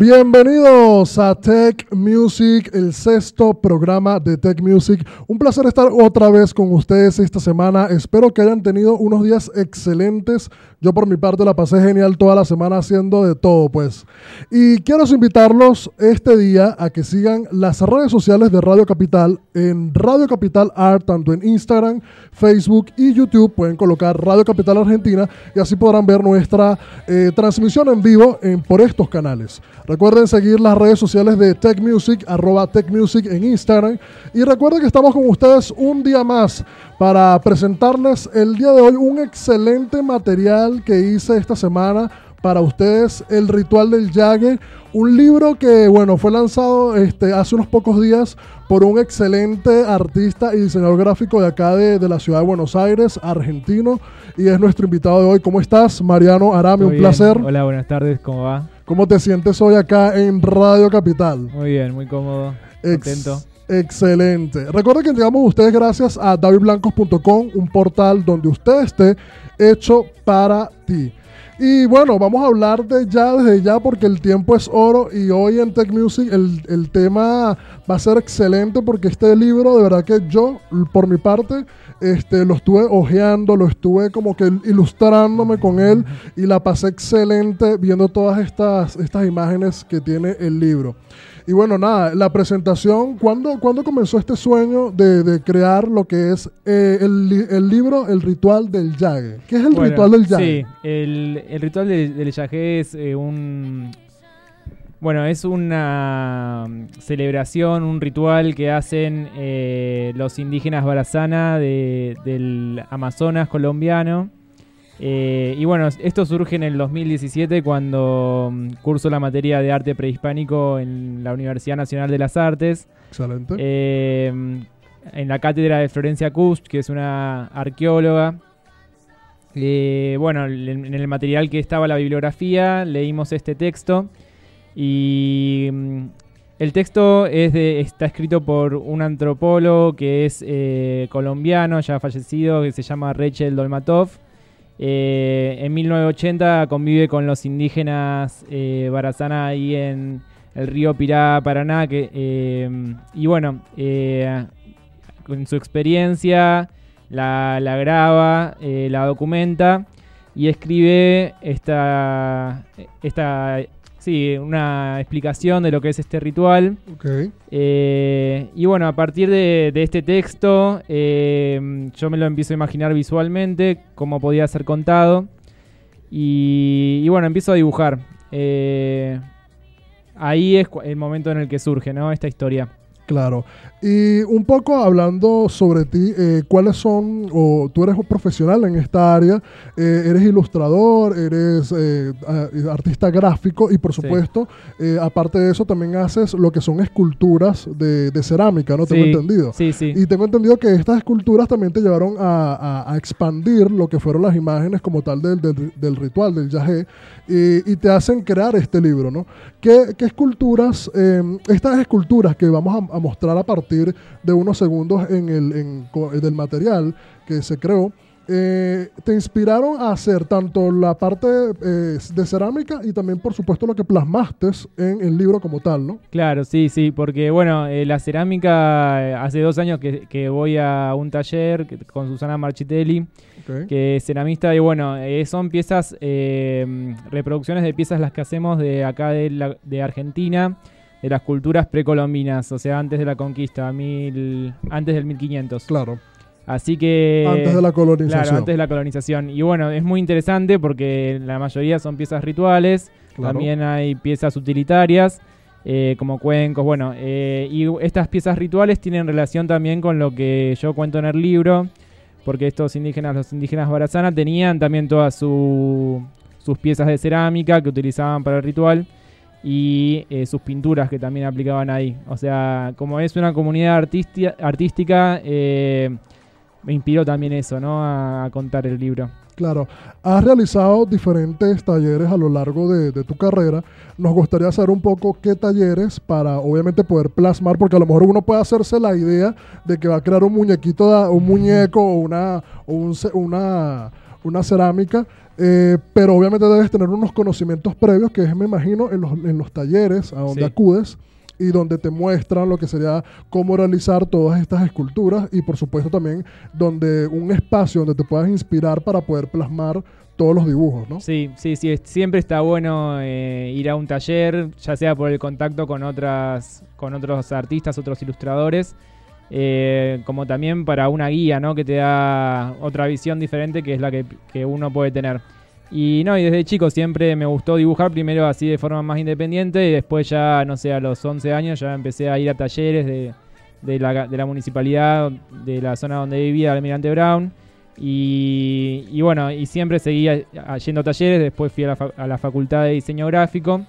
Bienvenidos a Tech Music, el sexto programa de Tech Music. Un placer estar otra vez con ustedes esta semana. Espero que hayan tenido unos días excelentes. Yo por mi parte la pasé genial toda la semana haciendo de todo, pues. Y quiero invitarlos este día a que sigan las redes sociales de Radio Capital en Radio Capital Art, tanto en Instagram, Facebook y YouTube. Pueden colocar Radio Capital Argentina y así podrán ver nuestra eh, transmisión en vivo en, por estos canales. Recuerden seguir las redes sociales de Tech Music, arroba Tech Music en Instagram. Y recuerden que estamos con ustedes un día más para presentarles el día de hoy un excelente material que hice esta semana para ustedes, El Ritual del Jagger, un libro que, bueno, fue lanzado este, hace unos pocos días por un excelente artista y diseñador gráfico de acá de, de, la ciudad de Buenos Aires, argentino, y es nuestro invitado de hoy. ¿Cómo estás, Mariano Arami? Un bien. placer. Hola, buenas tardes, ¿cómo va? ¿Cómo te sientes hoy acá en Radio Capital? Muy bien, muy cómodo, Ex contento. Excelente. Recuerden que llegamos a ustedes gracias a davidblancos.com, un portal donde usted esté hecho para ti. Y bueno, vamos a hablar de ya desde ya porque el tiempo es oro y hoy en Tech Music el, el, tema va a ser excelente porque este libro de verdad que yo, por mi parte, este, lo estuve hojeando, lo estuve como que ilustrándome con él y la pasé excelente viendo todas estas, estas imágenes que tiene el libro. Y bueno, nada, la presentación, ¿cuándo, ¿cuándo comenzó este sueño de, de crear lo que es eh, el, el, libro El Ritual del Yague? ¿Qué es el bueno, Ritual del Yague? Sí, el, el Ritual del, del Yague es eh, un... Bueno, es una celebración, un ritual que hacen eh, los indígenas Barazana de, del Amazonas colombiano. Eh, y bueno, esto surge en el 2017 cuando um, curso la materia de arte prehispánico en la Universidad Nacional de las Artes. Excelente. Eh, en la cátedra de Florencia Kust, que es una arqueóloga. Eh, bueno, en el material que estaba la bibliografía leímos este texto y um, el texto está escrito por un antropólogo que es eh, colombiano, ya fallecido, que se llama Rachel Dolmatov. Eh, en 1980 convive con los indígenas eh, Barazana ahí en el río Pirá, Paraná. Que, y bueno, con su experiencia la, la graba, la documenta y escribe esta, esta sí, una explicación de lo que es este ritual. Okay. Eh, y bueno, a partir de, de este texto, eh, yo me lo empiezo a imaginar visualmente, cómo podía ser contado. Y, y bueno, empiezo a dibujar. Eh, ahí es el momento en el que surge ¿no? esta historia. Claro. Y un poco hablando sobre ti, eh, ¿cuáles son, o tú eres un profesional en esta área, eh, eres ilustrador, eres eh, artista gráfico y por supuesto, sí. aparte de eso también haces lo que son esculturas de, de cerámica, ¿no? Sí, tengo entendido. Sí, sí. Y tengo entendido que estas esculturas también te llevaron a, a, a expandir lo que fueron las imágenes como tal del, del, del ritual, del yagé, y, y, te hacen crear este libro, ¿no? ¿Qué, qué esculturas, estas esculturas que vamos a, a mostrar a partir de unos segundos en el en, del material que se creó, eh, te inspiraron a hacer tanto la parte eh, de cerámica y también, por supuesto, lo que plasmaste en el libro como tal, ¿no? Claro, sí, sí, porque bueno, eh, la cerámica, hace dos años que, que, voy a un taller con Susana Marchitelli, okay. que es ceramista, y bueno, son piezas, reproducciones de piezas las que hacemos de acá de, la, de Argentina de las culturas precolombinas, o sea, antes de la conquista, mil, antes del 1500. Claro. Así que... Antes de la colonización. Claro, antes de la colonización. Y bueno, es muy interesante porque la mayoría son piezas rituales, claro. también hay piezas utilitarias, eh, como cuencos, bueno, eh, y estas piezas rituales tienen relación también con lo que yo cuento en el libro, porque estos indígenas, los indígenas barazana, tenían también todas su, sus piezas de cerámica que utilizaban para el ritual y eh, sus pinturas que también aplicaban ahí. O sea, como es una comunidad artística, eh, me inspiró también eso, ¿no? A, contar el libro. Claro, has realizado diferentes talleres a lo largo de, tu carrera. Nos gustaría saber un poco qué talleres para, obviamente, poder plasmar, porque a lo mejor uno puede hacerse la idea de que va a crear un muñequito, un muñeco o una, un, una, una cerámica Eh, pero obviamente debes tener unos conocimientos previos, que es, me imagino, en los, en los talleres a donde Sí. acudes y donde te muestran lo que sería cómo realizar todas estas esculturas y por supuesto también donde un espacio donde te puedas inspirar para poder plasmar todos los dibujos, ¿no? Sí, sí, sí. Siempre está bueno eh, ir a un taller, ya sea por el contacto con otras, con otros artistas, otros ilustradores, eh, como también para una guía, ¿no? Que te da otra visión diferente que es la que, uno puede tener. Y no, y desde chico siempre me gustó dibujar, primero así de forma más independiente y después ya, no sé, a los 11 años ya empecé a ir a talleres de, la, municipalidad, de la zona donde vivía, Almirante Brown. Y, bueno, y siempre seguía yendo a talleres, después fui a la, a la facultad de diseño gráfico.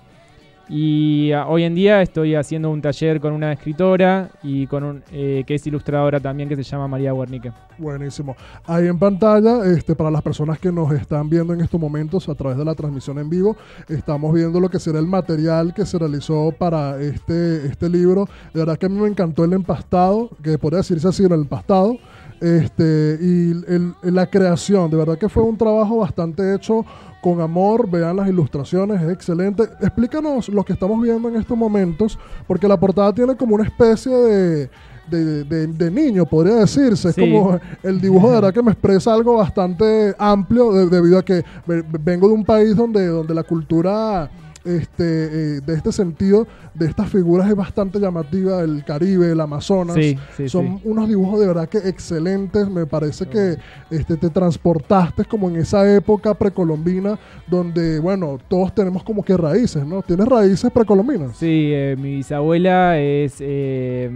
Y a- hoy en día estoy haciendo un taller con una escritora y con un, eh, que es ilustradora también, que se llama María Wernicke. Buenísimo. Ahí en pantalla, este, para las personas que nos están viendo en estos momentos a través de la transmisión en vivo, estamos viendo lo que será el material que se realizó para este, este libro. De verdad que a mí me encantó el empastado, que podría decirse así, el empastado. Este, y el- la creación, de verdad que fue un trabajo bastante hecho con amor, vean las ilustraciones, es excelente. Explícanos lo que estamos viendo en estos momentos, porque la portada tiene como una especie de, de, de- de niño, podría decirse. Es como el dibujo de verdad que me expresa algo bastante amplio, de- debido a que ve- vengo de un país donde, donde la cultura este, eh, de este sentido, de estas figuras es bastante llamativa, el Caribe, el Amazonas. Sí, sí, Son sí. unos dibujos de verdad que excelentes. Me parece que este, te transportaste como en esa época precolombina donde, bueno, todos tenemos como que raíces, ¿no? ¿Tienes raíces precolombinas? Sí, eh, mi bisabuela es, eh,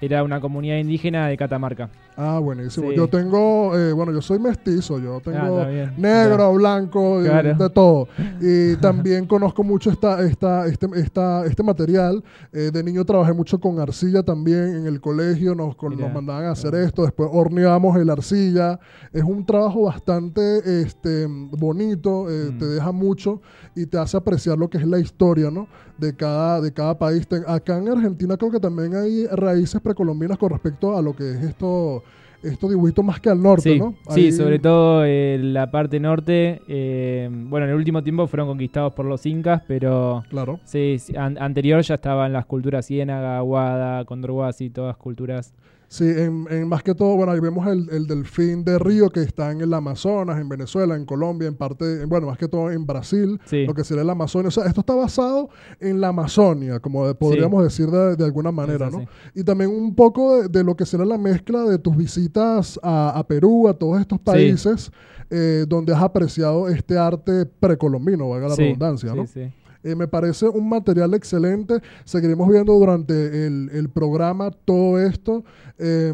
era una comunidad indígena de Catamarca. Ah, buenísimo. Sí. Yo tengo, eh, bueno, yo soy mestizo, yo Ah, tengo bien. negro, blanco, eh, Claro. de todo. Y también conozco mucho esta, esta, este, esta, este material. Eh, de niño trabajé mucho con arcilla también en el colegio, nos, con- nos mandaban a hacer esto, después horneábamos el arcilla. Es un trabajo bastante este, bonito, eh, Mm. te deja mucho y te hace apreciar lo que es la historia, ¿no? De cada, de cada país. Acá en Argentina creo que también hay raíces precolombinas con respecto a lo que es esto, estos dibujitos más que al norte, Sí, ¿no? sí, sobre todo eh, la parte norte. eh, bueno, en el último tiempo fueron conquistados por los incas, pero Claro. sí, an- anterior ya estaban las culturas ciénaga, aguada, condorhuasi, todas culturas. Sí, en, en más que todo, bueno, ahí vemos el, el delfín de río que está en el Amazonas, en Venezuela, en Colombia, en parte, en- bueno, más que todo en Brasil, Sí, lo que sería la Amazonia. O sea, esto está basado en la Amazonia, como de- podríamos decir de, de alguna manera, ¿no? Y también un poco de, de lo que será la mezcla de tus visitas a, a Perú, a todos estos países, eh, donde has apreciado este arte precolombino, valga la Sí, redundancia, sí, ¿no? sí. Eh, me parece un material excelente. Seguiremos viendo durante el, programa todo esto. Eh,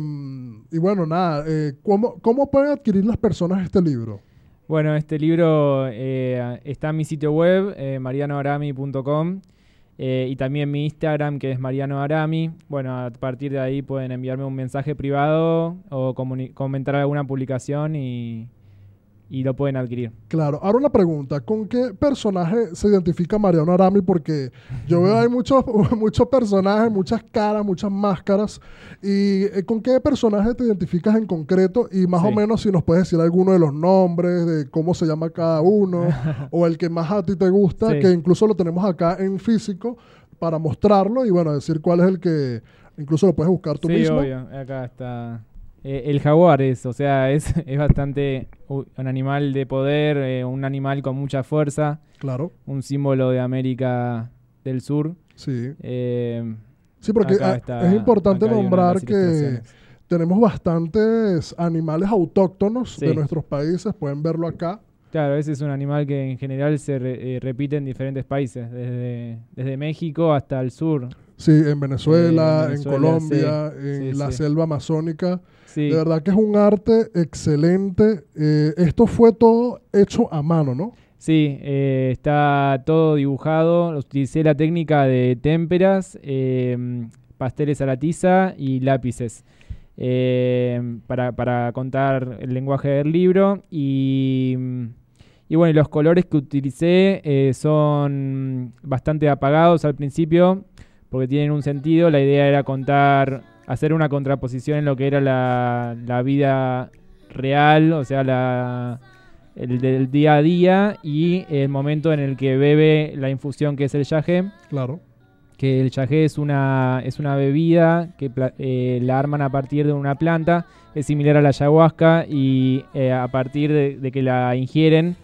y bueno, nada, eh, ¿cómo, ¿cómo pueden adquirir las personas este libro? Bueno, este libro eh, está en mi sitio web, marianoarami.com, y también mi Instagram, que es marianoarami. Bueno, a partir de ahí pueden enviarme un mensaje privado o comentar alguna publicación y, y lo pueden adquirir. Claro, ahora una pregunta, ¿con qué personaje se identifica Mariano Arami? Porque yo veo hay muchos, muchos personajes, muchas caras, muchas máscaras. ¿Y eh, con qué personaje te identificas en concreto? Y más o Sí. menos si nos puedes decir alguno de los nombres, de cómo se llama cada uno, o el que más a ti te gusta, Sí. que incluso lo tenemos acá en físico para mostrarlo y bueno, decir cuál es el que incluso lo puedes buscar tú sí, mismo. obvio, acá está. Eh, el jaguar es, o sea, es, es bastante un animal de poder, eh, un animal con mucha fuerza, Claro, un símbolo de América del Sur. sí. Eh, Sí, porque ah, está- es importante nombrar que tenemos bastantes animales autóctonos de nuestros países, pueden verlo acá. Claro, ese es un animal que en general se re- repite en diferentes países, desde, desde México hasta el sur. Sí, en Venezuela, Eh, en Venezuela, Colombia, sí, en sí, la sí. selva amazónica. De verdad que es un arte excelente. Eh, esto fue todo hecho a mano, ¿no? sí eh, está todo dibujado. Utilicé la técnica de témperas, eh, pasteles a la tiza y lápices eh, para, para contar el lenguaje del libro. Y, y bueno, los colores que utilicé eh, son bastante apagados al principio porque tienen un sentido. La idea era contar, hacer una contraposición en lo que era la, la vida real, o sea, la, el del día a día y el momento en el que bebe la infusión que es el yagé. Claro. Que el yagé es una, es una bebida que eh, la arman a partir de una planta, es similar a la ayahuasca y eh, a partir de, que la ingieren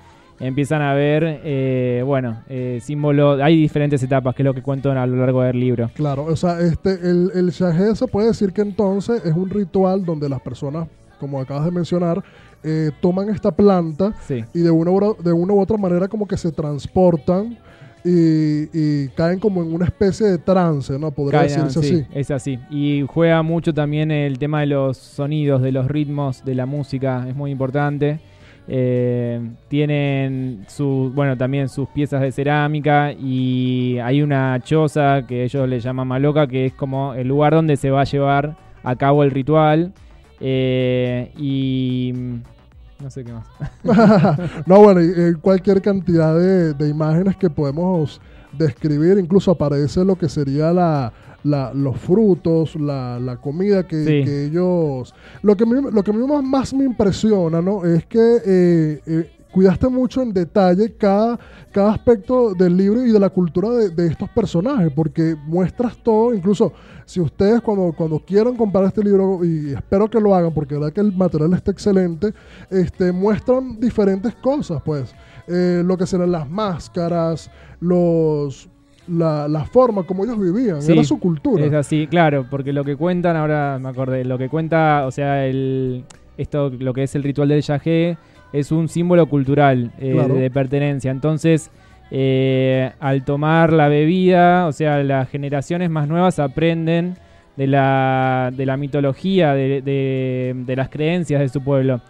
empiezan a ver, eh, bueno, símbolos, hay diferentes etapas, que es lo que cuento a lo largo del libro. Claro, o sea, este, el, el se puede decir que entonces es un ritual donde las personas, como acabas de mencionar, eh, toman esta planta y de una, de una u otra manera como que se transportan y, caen como en una especie de trance, ¿no? Podría decirse así. Es así. Y juega mucho también el tema de los sonidos, de los ritmos, de la música, es muy importante. Eh, tienen su, bueno, también sus piezas de cerámica y hay una choza que ellos le llaman maloca, que es como el lugar donde se va a llevar a cabo el ritual. Eh, y no sé qué más. no, bueno, y, cualquier cantidad de, imágenes que podemos describir, incluso aparece lo que sería la, los frutos, la, comida que, ellos... Lo que, lo que a mí más, me impresiona, ¿no? Es que eh, eh, cuidaste mucho en detalle cada, cada aspecto del libro y de la cultura de, estos personajes, porque muestras todo, incluso si ustedes cuando, cuando quieran comprar este libro, y espero que lo hagan, porque la verdad que el material está excelente, este, muestran diferentes cosas, pues, eh, lo que serán las máscaras, los... La, la forma como ellos vivían, era su cultura. Es así, claro, porque lo que cuentan, ahora me acordé, lo que cuenta, o sea, el, esto, lo que es el ritual del yagé, es un símbolo cultural eh, de pertenencia. Entonces, eh, al tomar la bebida, o sea, las generaciones más nuevas aprenden de la, de la mitología, de, de, las creencias de su pueblo.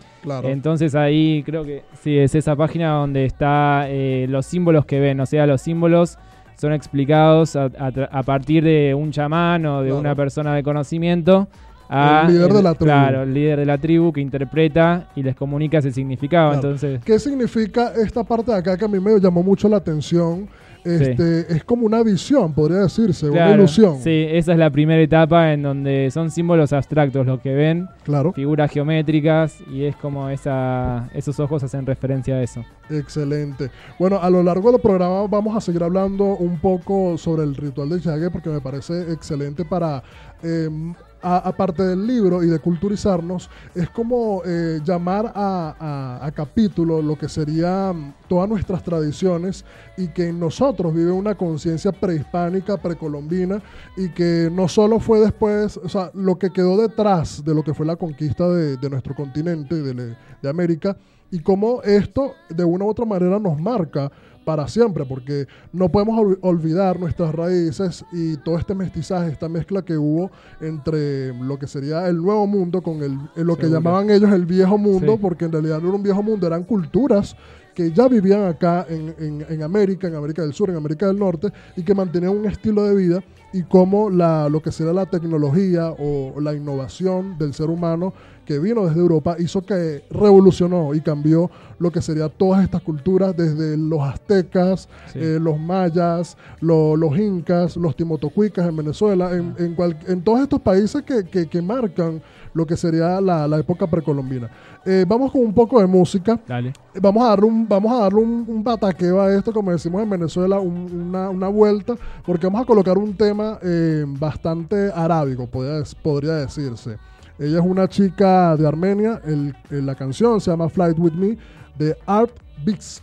Entonces ahí creo que sí, es esa página donde está eh, los símbolos que ven, o sea, los símbolos son explicados a, partir de un chamán o de una persona de conocimiento el líder de la tribu. Claro, el líder de la tribu que interpreta y les comunica ese significado. Entonces, ¿Qué significa esta parte de acá que a mí me llamó mucho la atención? Este, Es como una visión, podría decirse, una ilusión. Sí, esa es la primera etapa en donde son símbolos abstractos los que ven, claro. figuras geométricas, y es como esa, esos ojos hacen referencia a eso. Excelente. Bueno, a lo largo del programa vamos a seguir hablando un poco sobre el ritual de Chage porque me parece excelente para... Em, aparte del libro y de culturizarnos, es como eh, llamar a, capítulo lo que serían todas nuestras tradiciones y que en nosotros vive una conciencia prehispánica, precolombina y que no solo fue después, o sea, lo que quedó detrás de lo que fue la conquista de, nuestro continente, de, de América, y cómo esto de una u otra manera nos marca para siempre, porque no podemos olvidar nuestras raíces y todo este mestizaje, esta mezcla que hubo entre lo que sería el nuevo mundo con el, lo que llamaban ellos el viejo mundo, porque en realidad no era un viejo mundo, eran culturas que ya vivían acá en, en, América, en América del Sur, en América del Norte, y que mantenían un estilo de vida y cómo la, lo que sería la tecnología o la innovación del ser humano que vino desde Europa hizo que revolucionó y cambió lo que sería todas estas culturas, desde los aztecas, eh, los mayas, los incas, los timotocuicas en Venezuela, en, en, todos estos países que, que, marcan lo que sería la, la época precolombina. Eh, vamos con un poco de música. Dale. Vamos a darle un, vamos a darle un, un bataqueo a esto, como decimos en Venezuela, una, una, vuelta, porque vamos a colocar un tema eh, bastante arábigo, podría, podría decirse. Ella es una chica de Armenia. El, la canción se llama Flight With Me de Art Bix.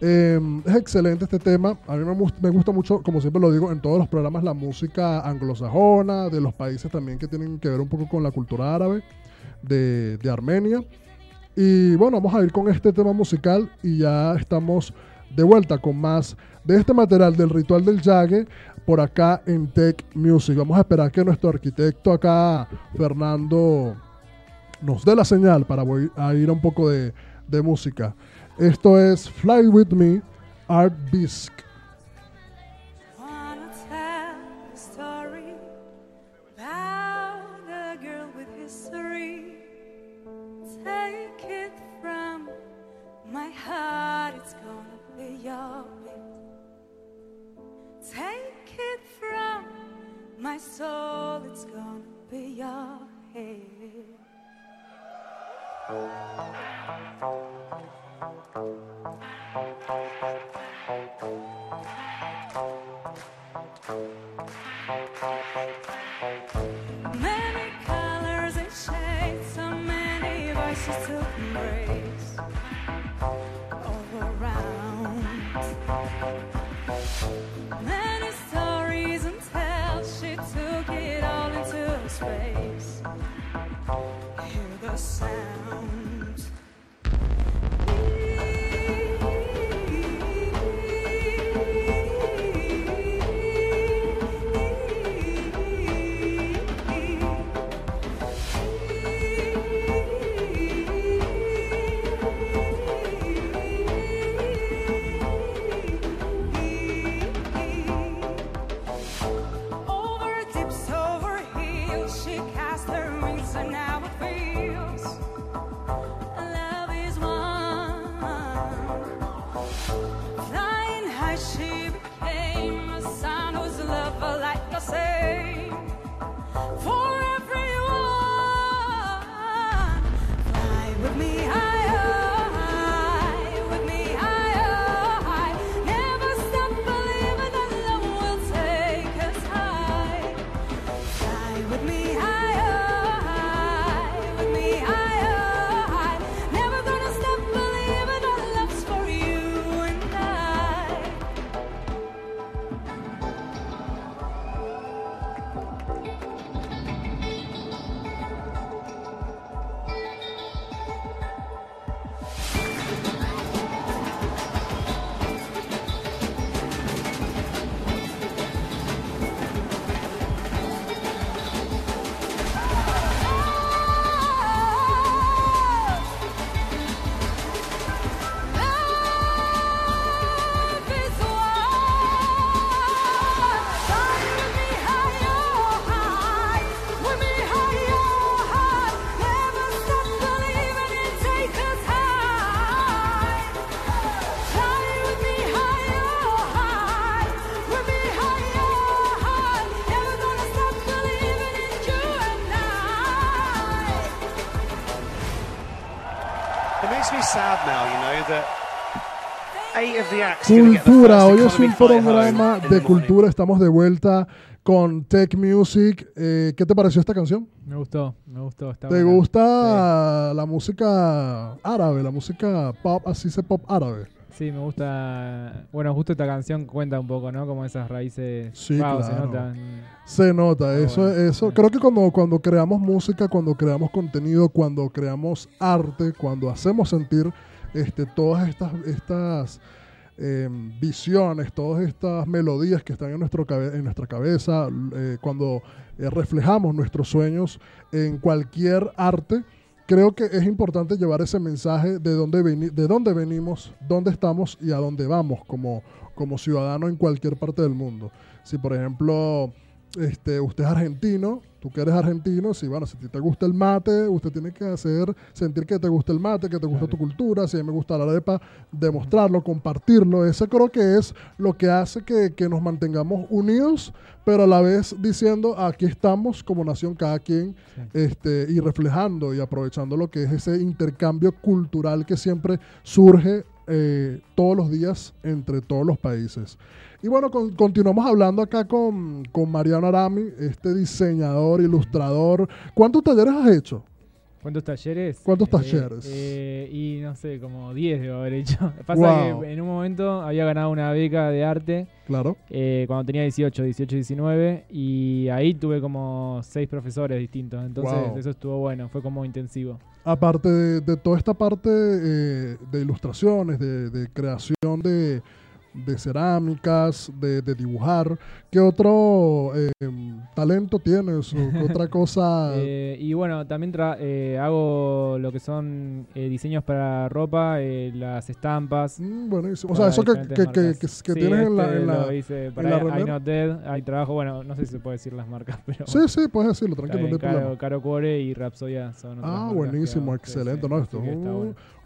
Em, es excelente este tema. A mí me, gusta mucho, como siempre lo digo, en todos los programas, la música anglosajona, de los países también que tienen que ver un poco con la cultura árabe de, de Armenia. Y bueno, vamos a ir con este tema musical y ya estamos de vuelta con más de este material del ritual del Yague por acá en Tech Music. Vamos a esperar que nuestro arquitecto acá, Fernando, nos dé la señal para ir a un poco de, de música. Esto es Fly With Me, Art Bisque. Cultura, hoy es un programa de cultura, estamos de vuelta con Tech Music. Eh, ¿Qué te pareció esta canción? Me gustó, me gustó. ¿Te gusta la música árabe, la música pop, así se pop árabe? Sí, me gusta. Bueno, justo esta canción cuenta un poco, ¿no? Como esas raíces. Sí, claro. se nota. Se nota, eso, eso. Creo que cuando, cuando creamos música, cuando creamos contenido, cuando creamos arte, cuando hacemos sentir este, todas estas, estas Em, visiones, todas estas melodías que están en, nuestro en nuestra cabeza, eh, cuando eh, reflejamos nuestros sueños en cualquier arte, creo que es importante llevar ese mensaje de dónde, de dónde venimos, dónde estamos y a dónde vamos como, como ciudadano en cualquier parte del mundo. Si por ejemplo este, usted es argentino, tú que eres argentino, si bueno, si te gusta el mate, usted tiene que hacer, sentir que te gusta el mate, que te gusta tu cultura, si a mí me gusta la arepa, demostrarlo, compartirlo. Ese creo que es lo que hace que, nos mantengamos unidos, pero a la vez diciendo, aquí estamos como nación, cada quien, este, y reflejando y aprovechando lo que es ese intercambio cultural que siempre surge eh, todos los días entre todos los países. Y bueno, continuamos hablando acá con, con Mariano Arami, este diseñador, ilustrador. ¿Cuántos talleres has hecho? ¿Cuántos talleres? ¿Cuántos eh, talleres? Eh, y no sé, como 10 debo haber hecho. Pasa que en un momento había ganado una beca de arte. Claro. Eh, cuando tenía 18, 18, 19. Y ahí tuve como 6 profesores distintos. Entonces eso estuvo bueno, fue como intensivo. Aparte de, toda esta parte de ilustraciones, de creación de de cerámicas, de, dibujar. ¿Qué otro eh, talento tienes o otra cosa? Eh, y bueno, también eh, hago lo que son diseños para ropa, las estampas. Mm, buenísimo. O sea, eso que, que, que, tienes en la... Este en la lo hice para I Not Dead. Hay trabajo, bueno, no sé si se puede decir las marcas, pero... Sí, sí, puedes decirlo, tranquilo. no Caro, Caro Core y Rapsodia son Ah, buenísimo, excelente. no, esto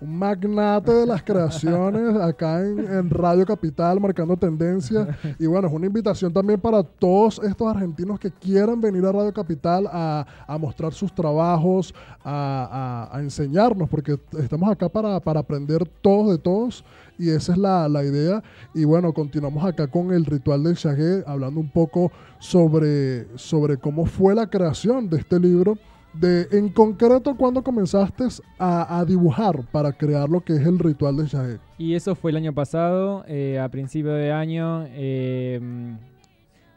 un, magnate de las creaciones acá en, Radio Capital, marcando tendencia. y bueno, es una invitación también para todos estos argentinos que quieran venir a Radio Capital a, mostrar sus trabajos, a, enseñarnos, porque estamos acá para, aprender todos de todos y esa es la, idea. Y bueno, continuamos acá con el ritual del Shagé, hablando un poco sobre, sobre cómo fue la creación de este libro de, en concreto, ¿cuándo comenzaste a, dibujar para crear lo que es el ritual de Shahé? Y eso fue el año pasado, eh, a principio de año. Em,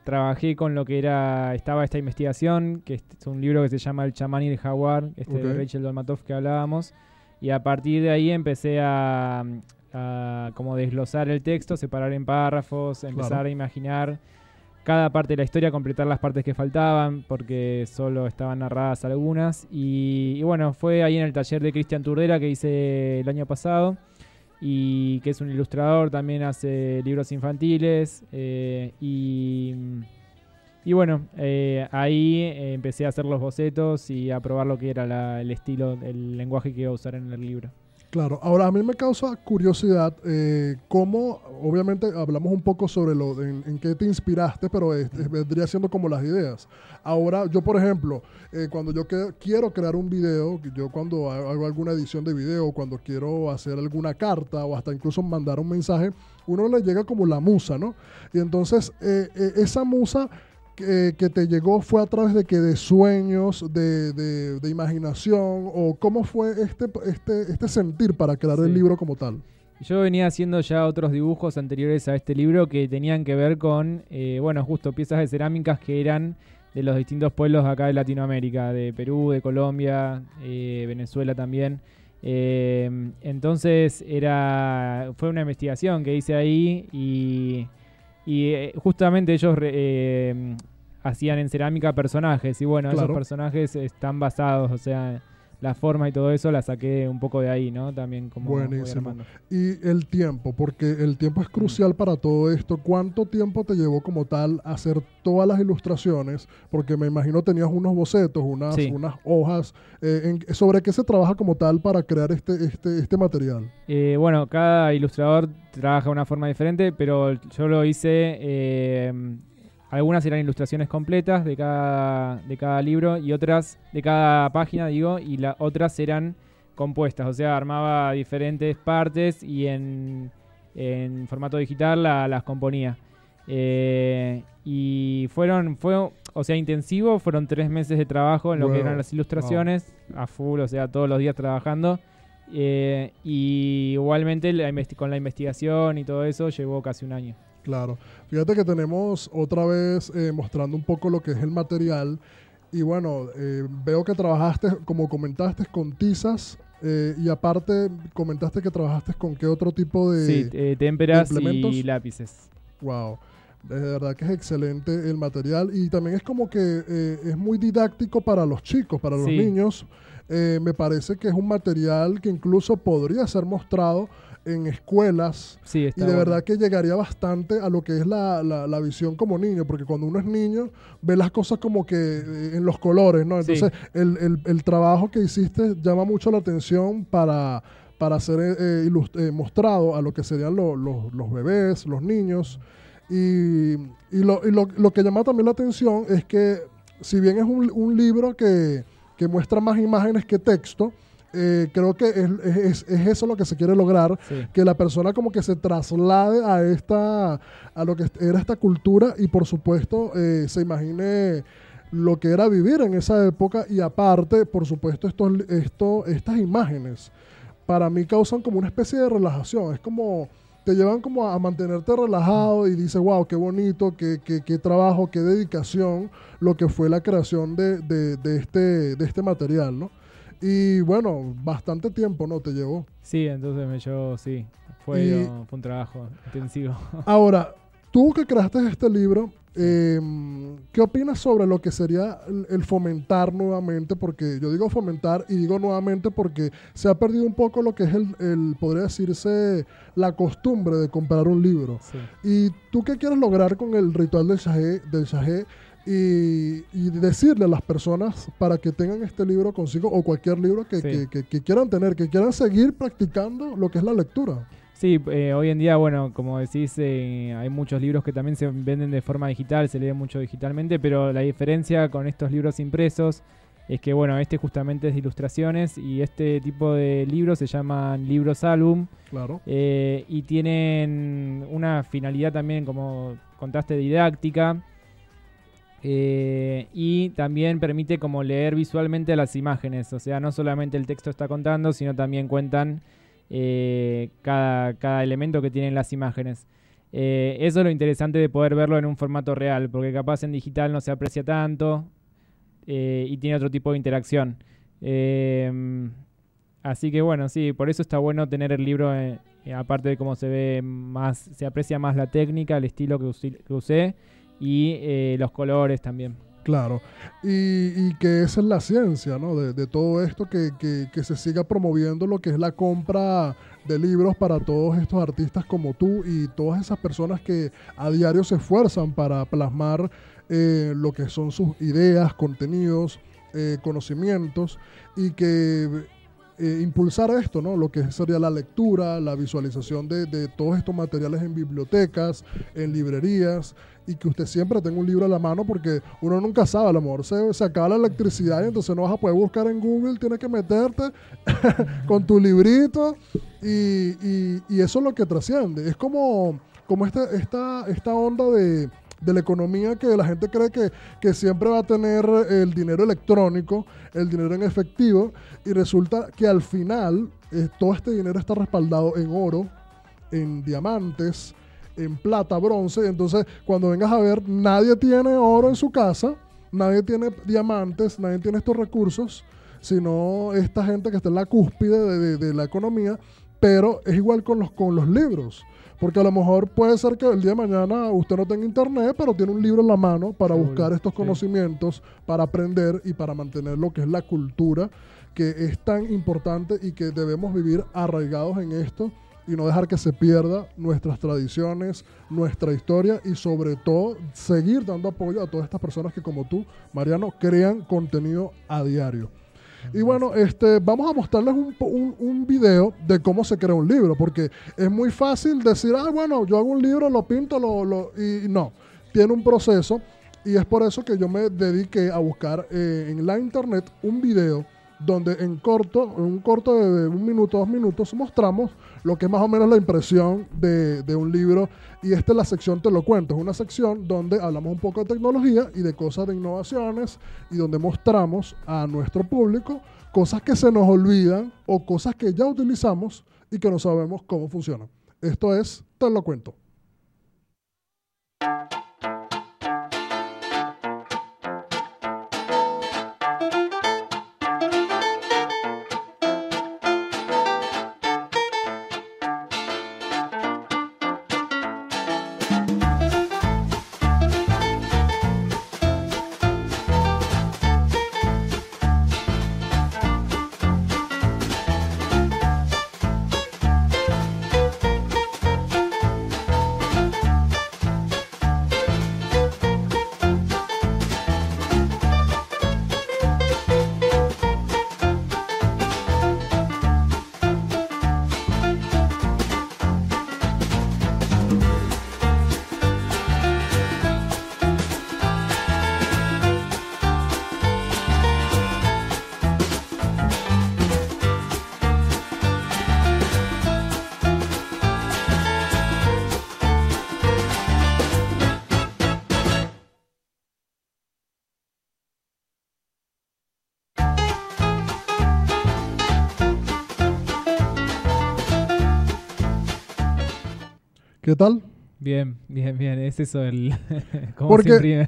trabajé con lo que era, estaba esta investigación, que es un libro que se llama El chamán y el jaguar, este de Rachel Dolmatov que hablábamos. Y a partir de ahí empecé a, como desglosar el texto, separar en párrafos, empezar a imaginar cada parte de la historia, completar las partes que faltaban, porque solo estaban narradas algunas. Y, bueno, fue ahí en el taller de Cristian Turdera que hice el año pasado, y que es un ilustrador, también hace libros infantiles. Eh, y, y, bueno, eh, ahí empecé a hacer los bocetos y a probar lo que era el estilo, el lenguaje que iba a usar en el libro. Claro, ahora a mí me causa curiosidad eh, cómo, obviamente hablamos un poco sobre lo en, qué te inspiraste, pero vendría siendo como las ideas. Ahora, yo por ejemplo, eh, cuando yo quiero crear un video, yo cuando hago alguna edición de video, cuando quiero hacer alguna carta o hasta incluso mandar un mensaje, uno le llega como la musa, ¿no? Y entonces eh, esa musa que, te llegó fue a través de que de sueños, de, de, imaginación, o cómo fue este, este, este sentir para crear el libro como tal? Yo venía haciendo ya otros dibujos anteriores a este libro que tenían que ver con, eh, bueno, justo piezas de cerámicas que eran de los distintos pueblos acá de Latinoamérica, de Perú, de Colombia, eh, Venezuela también. Eh, entonces era fue una investigación que hice ahí y y eh, justamente ellos eh, hacían en cerámica personajes. Y bueno, esos personajes están basados, o sea, la forma y todo eso la saqué un poco de ahí, ¿no? También como Buenísimo. Y el tiempo, porque el tiempo es crucial para todo esto. ¿Cuánto tiempo te llevó como tal hacer todas las ilustraciones? Porque me imagino tenías unos bocetos, unas, unas hojas. Eh, ¿Sobre qué se trabaja como tal para crear este, este, este material? Eh, bueno, cada ilustrador trabaja de una forma diferente, pero yo lo hice... Eh, algunas eran ilustraciones completas de cada, de cada libro y otras de cada página, digo, y las otras eran compuestas, o sea, armaba diferentes partes y en, formato digital las componía. Eh, y fueron, fue, o sea, intensivo, fueron tres meses de trabajo en lo que eran las ilustraciones, a full, o sea, todos los días trabajando. Eh, y igualmente con la investigación y todo eso llevó casi un año. Claro. Fíjate que tenemos otra vez eh, mostrando un poco lo que es el material. Y bueno, eh, veo que trabajaste, como comentaste, con tizas. Eh, y aparte, comentaste que trabajaste con qué otro tipo de. Sí, témperas y lápices. Wow. De verdad que es excelente el material. Y también es como que es muy didáctico para los chicos, para los niños. me parece que es un material que incluso podría ser mostrado en escuelas y de verdad que llegaría bastante a lo que es la, la, visión como niño, porque cuando uno es niño ve las cosas como que eh, en los colores, ¿no? Entonces el, el, el, trabajo que hiciste llama mucho la atención para, para ser eh, eh, mostrado a lo que serían los bebés, los niños. Y, y, lo, y lo, lo, que llama también la atención es que si bien es un, un libro que, que muestra más imágenes que texto, eh, creo que es, eso lo que se quiere lograr, que la persona como que se traslade a esta, a lo que era esta cultura y por supuesto eh, se imagine lo que era vivir en esa época y aparte, por supuesto, estos, esto, estas imágenes para mí causan como una especie de relajación, es como te llevan como a, mantenerte relajado y dices, wow, qué bonito, qué, qué, qué, trabajo, qué dedicación lo que fue la creación de, de, de este, de este material, ¿no? Y bueno, bastante tiempo, ¿no? Te llevó. Sí, entonces me llevó, sí. Fue, un trabajo intensivo. Ahora, tú que creaste este libro, em, ¿qué opinas sobre lo que sería el, fomentar nuevamente? Porque yo digo fomentar y digo nuevamente porque se ha perdido un poco lo que es el, podría decirse, la costumbre de comprar un libro. ¿Y tú qué quieres lograr con el ritual del Shahé? Del Shahé y, decirle a las personas para que tengan este libro consigo o cualquier libro que, quieran tener, que quieran seguir practicando lo que es la lectura. Sí, eh, hoy en día, bueno, como decís, eh, hay muchos libros que también se venden de forma digital, se leen mucho digitalmente, pero la diferencia con estos libros impresos es que, bueno, este justamente es de ilustraciones y este tipo de libros se llaman libros álbum. Claro. Eh, y tienen una finalidad también, como contaste, didáctica Eh, y también permite como leer visualmente las imágenes, o sea, no solamente el texto está contando, sino también cuentan eh, cada, cada, elemento que tienen las imágenes. Eh, eso es lo interesante de poder verlo en un formato real, porque capaz en digital no se aprecia tanto y tiene otro tipo de interacción. así que bueno, sí, por eso está bueno tener el libro, aparte de cómo se ve más, se aprecia más la técnica, el estilo que, que usé y eh, los colores también. Claro, y, que esa es la ciencia, ¿no? De, todo esto, que, que, se siga promoviendo lo que es la compra de libros para todos estos artistas como tú y todas esas personas que a diario se esfuerzan para plasmar eh, lo que son sus ideas, contenidos, eh, conocimientos y que impulsar esto, ¿no? Lo que sería la lectura, la visualización de, de todos estos materiales en bibliotecas, en librerías y que usted siempre tenga un libro a la mano porque uno nunca sabe, a lo se, se acaba la electricidad y entonces no vas a poder buscar en Google, tienes que meterte con tu librito y, y, eso es lo que trasciende. Es como, como esta, esta, esta onda de, de la economía que la gente cree que, que, siempre va a tener el dinero electrónico, el dinero en efectivo, y resulta que al final eh, todo este dinero está respaldado en oro, en diamantes, en plata, bronce. Entonces, cuando vengas a ver, nadie tiene oro en su casa, nadie tiene diamantes, nadie tiene estos recursos, sino esta gente que está en la cúspide de, la economía. Pero es igual con los, con los libros. Porque a lo mejor puede ser que el día de mañana usted no tenga internet, pero tiene un libro en la mano para buscar estos conocimientos, para aprender y para mantener lo que es la cultura, que es tan importante y que debemos vivir arraigados en esto y no dejar que se pierda nuestras tradiciones, nuestra historia y sobre todo seguir dando apoyo a todas estas personas que como tú, Mariano, crean contenido a diario. Y bueno, este, vamos a mostrarles un, un, video de cómo se crea un libro, porque es muy fácil decir, ah, bueno, yo hago un libro, lo pinto, lo, lo y, no, tiene un proceso y es por eso que yo me dediqué a buscar eh, en la internet un video donde en corto, en un corto de un minuto, dos minutos, mostramos lo que es más o menos la impresión de, de, un libro. Y esta es la sección Te lo cuento. Es una sección donde hablamos un poco de tecnología y de cosas de innovaciones y donde mostramos a nuestro público cosas que se nos olvidan o cosas que ya utilizamos y que no sabemos cómo funcionan. Esto es Te lo cuento. ¿Qué tal? Bien, bien, bien. Es eso el... ¿Cómo porque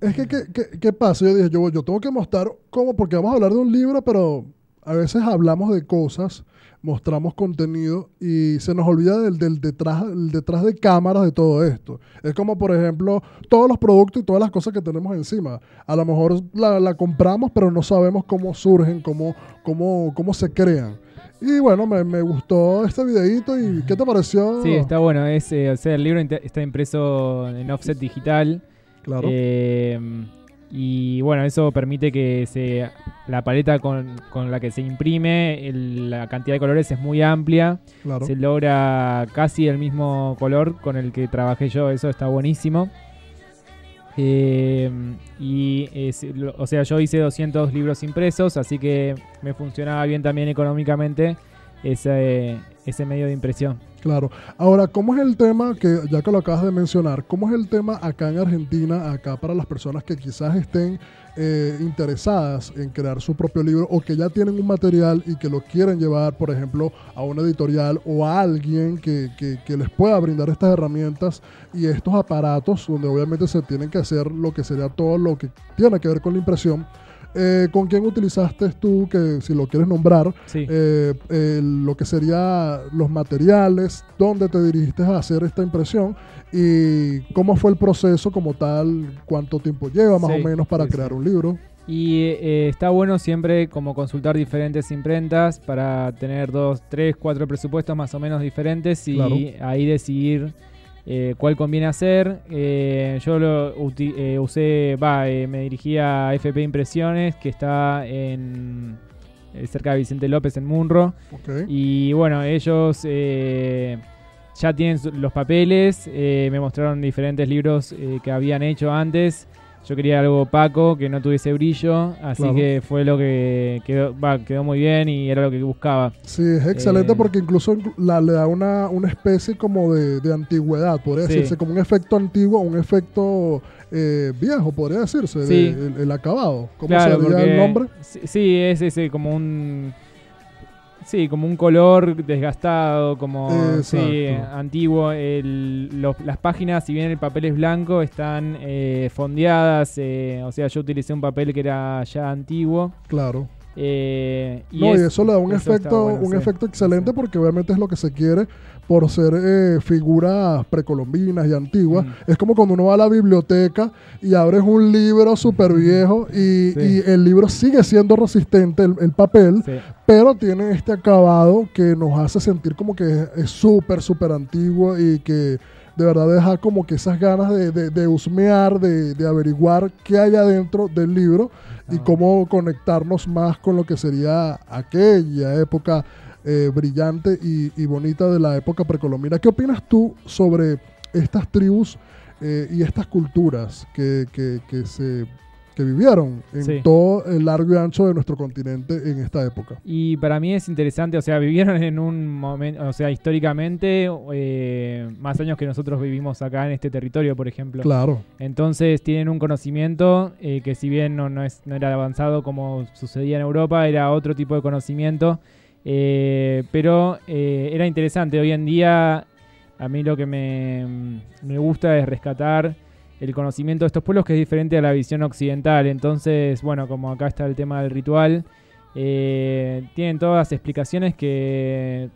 Es que, ¿qué, qué, pasa? Yo dije, yo, yo tengo que mostrar cómo, porque vamos a hablar de un libro, pero a veces hablamos de cosas, mostramos contenido y se nos olvida del, del detrás, detrás de cámaras de todo esto. Es como, por ejemplo, todos los productos y todas las cosas que tenemos encima. A lo mejor la, la compramos, pero no sabemos cómo surgen, cómo, cómo, cómo se crean. Y bueno, me, me, gustó este videito y ¿qué te pareció? Sí, está bueno. Es, eh, o sea, el libro está impreso en offset digital. Claro. Eh, y bueno, eso permite que se, la paleta con, con la que se imprime, la cantidad de colores es muy amplia. Claro. Se logra casi el mismo color con el que trabajé yo. Eso está buenísimo. Eh, y, o sea, yo hice 200 libros impresos, así que me funcionaba bien también económicamente ese, ese medio de impresión. Claro. Ahora, ¿cómo es el tema, que ya que lo acabas de mencionar, cómo es el tema acá en Argentina, acá para las personas que quizás estén eh, interesadas en crear su propio libro o que ya tienen un material y que lo quieren llevar, por ejemplo, a una editorial o a alguien que, que, que les pueda brindar estas herramientas y estos aparatos, donde obviamente se tienen que hacer lo que sería todo lo que tiene que ver con la impresión? Eh, ¿Con quién utilizaste tú, que si lo quieres nombrar, Sí. eh, eh, lo que sería los materiales, dónde te dirigiste a hacer esta impresión y cómo fue el proceso como tal, cuánto tiempo lleva más Sí, o menos para sí, crear un libro? Y eh, está bueno siempre como consultar diferentes imprentas para tener dos, tres, cuatro presupuestos más o menos diferentes y Claro. ahí decidir eh, cuál conviene hacer. Eh, yo lo eh, usé, va, eh, me dirigí a FP Impresiones, que está en eh, cerca de Vicente López en Munro. Y bueno, ellos eh, ya tienen los papeles, eh, me mostraron diferentes libros eh, que habían hecho antes. Yo quería algo opaco, que no tuviese brillo, así Claro. que fue lo que quedó, va, quedó muy bien y era lo que buscaba. Sí, es excelente Eh, porque incluso inclu- la, le da una, una especie como de, de antigüedad, podría Sí. decirse, como un efecto antiguo, un efecto eh, viejo, podría decirse, de- el, el acabado. ¿Cómo Claro, sería el nombre? Sí, sí, es ese como un... Sí, como un color desgastado, como sí, antiguo. El- los- las páginas, si bien el papel es blanco, están eh, fondeadas. eh, o sea, yo utilicé un papel que era ya antiguo. Claro. Eh, y no, es- y eso le da un efecto, bueno, un sí, efecto excelente sí. porque obviamente es lo que se quiere por ser eh, figuras precolombinas y antiguas. Mm. Es como cuando uno va a la biblioteca y abres un libro súper viejo y, Sí. y el libro sigue siendo resistente, el, el papel, pero tiene este acabado que nos hace sentir como que es- es súper, súper antiguo y que de verdad deja como que esas ganas de, de, de husmear, de, de averiguar qué hay adentro del libro y cómo conectarnos más con lo que sería aquella época eh, brillante y, bonita de la época precolombina. ¿Qué opinas tú sobre estas tribus eh, y estas culturas que- que se que vivieron en Sí. todo el largo y ancho de nuestro continente en esta época? Y para mí es interesante, o sea, vivieron en un momento, o sea, históricamente, eh, más años que nosotros vivimos acá en este territorio, por ejemplo. Claro, Entonces tienen un conocimiento eh, que si bien no, no, es, no era avanzado como sucedía en Europa, era otro tipo de conocimiento, eh, pero eh, era interesante. Hoy en día a mí lo que me, me gusta es rescatar el conocimiento de estos pueblos que es diferente a la visión occidental. Entonces, bueno, como acá está el tema del ritual, eh, tienen todas las explicaciones que,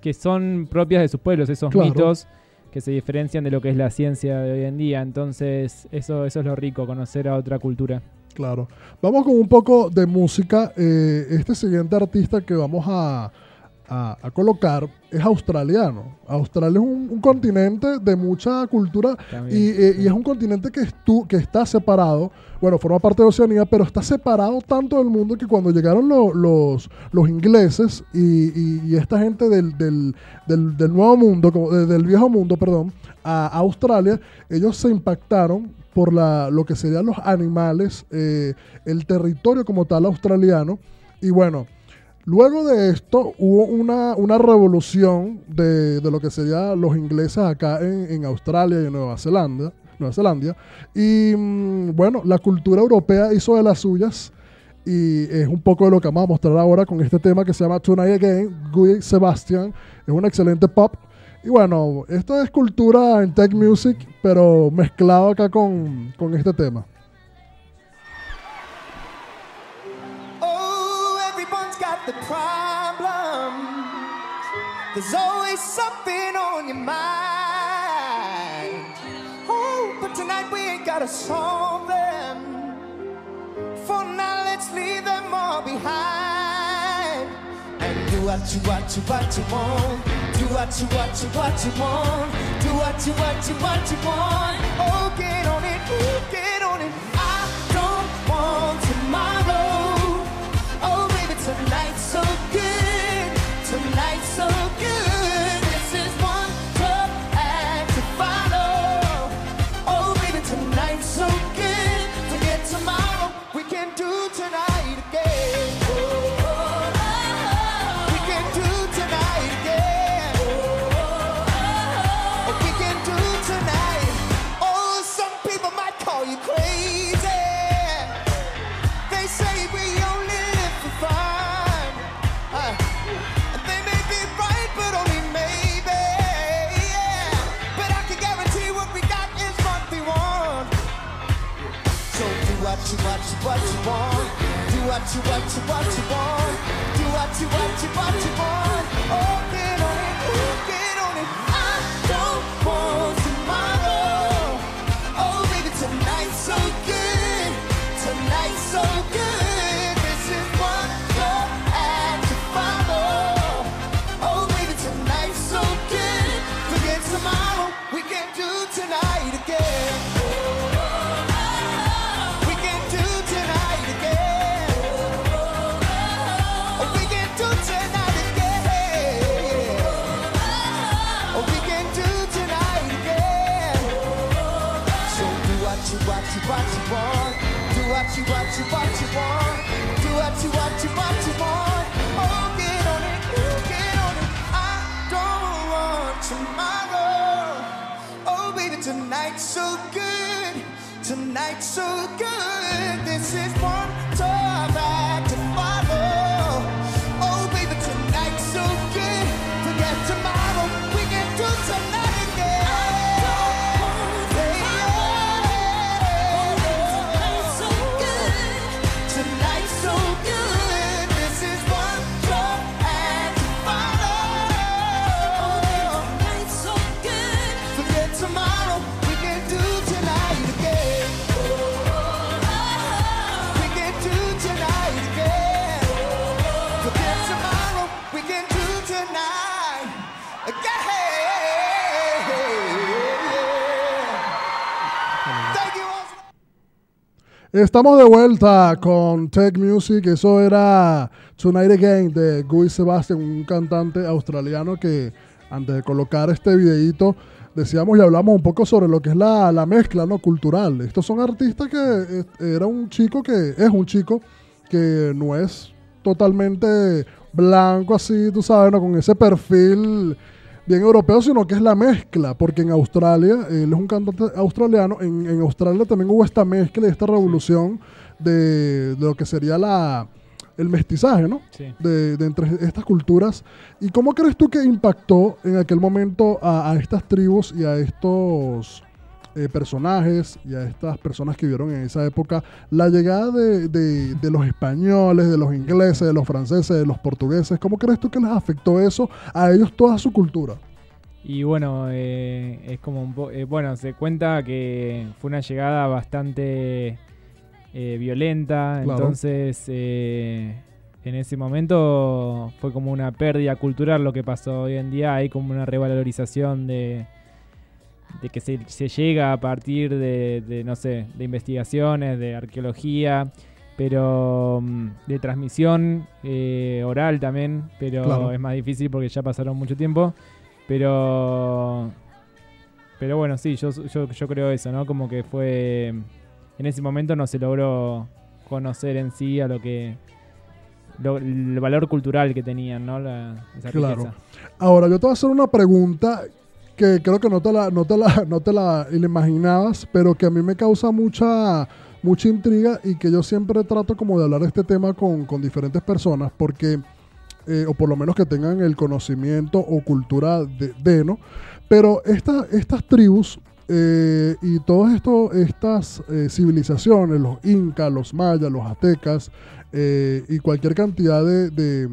que son propias de sus pueblos, esos Claro. mitos que se diferencian de lo que es la ciencia de hoy en día. Entonces, eso, eso es lo rico, conocer a otra cultura. claro. Vamos con un poco de música. Eh, este siguiente artista que vamos a, a- a colocar es australiano. Australia es un, un continente de mucha cultura También. Y, eh, y es un continente que, estu- que está separado, bueno, forma parte de Oceanía, pero está separado tanto del mundo que cuando llegaron lo- los, los ingleses y, y- y esta gente del, del- del- del nuevo mundo, del viejo mundo, perdón, a Australia, ellos se impactaron por la, lo que serían los animales, eh, el territorio como tal australiano, y bueno, Luego de esto hubo una, una revolución de, de lo que serían los ingleses acá en, en Australia y Nueva Zelanda. Nueva Zelanda. Y mm, bueno, la cultura europea hizo de las suyas. Y es un poco de lo que vamos a mostrar ahora con este tema que se llama Tonight Again, Guy Sebastian. Es un excelente pop. Y bueno, esto es cultura en tech music, pero mezclado acá con, con este tema. The problems. There's always something on your mind. Oh, but tonight we ain't gotta solve them. For now, let's leave them all behind. And do what you, what you, what you want. Do what you, what you, what you want. Do what you, what you, what you want. Oh, get on it, Tonight's so good. Tonight's so good. This is one Estamos de vuelta con Tech Music. Eso era Tonight Again de Guy Sebastian, un cantante australiano que antes de colocar este videíto decíamos y hablamos un poco sobre lo que es la, la mezcla no cultural. Estos son artistas que eh, era un chico que es un chico que no es totalmente blanco así, tú sabes, ¿no? con ese perfil bien europeo, sino que es la mezcla, porque en Australia, él es un cantante australiano, en, en Australia también hubo esta mezcla y esta revolución de, de lo que sería la, el mestizaje, ¿no? Sí. De, de entre estas culturas. ¿Y cómo crees tú que impactó en aquel momento a, a estas tribus y a estos eh, personajes y a estas personas que vivieron en esa época la llegada de, de- de los españoles, de los ingleses, de los franceses, de los portugueses? ¿Cómo crees tú que les afectó eso a ellos toda su cultura? Y bueno, eh, es como un po- eh, bueno, se cuenta que fue una llegada bastante violenta, Claro. entonces en ese momento fue como una pérdida cultural lo que pasó hoy en día, hay como una revalorización de, de que se, se llega a partir de, de, no sé, de investigaciones, de arqueología, pero mm, de transmisión eh, oral también, pero Claro. es más difícil porque ya pasaron mucho tiempo. Pero. Pero bueno, sí, yo, yo, yo creo eso, ¿no? Como que fue. En ese momento no se logró conocer en sí a lo que. lo- el valor cultural que tenían, ¿no? La, esa Claro. riqueza. Ahora, yo te voy a hacer una pregunta que creo que no te la, no te la, no te la imaginabas, pero que a mí me causa mucha, mucha intriga y que yo siempre trato como de hablar de este tema con, con diferentes personas, porque, eh, o por lo menos que tengan el conocimiento o cultura de, ¿no? Pero esta- estas tribus eh, y todas estas eh, civilizaciones, los incas, los mayas, los aztecas, eh, y cualquier cantidad de-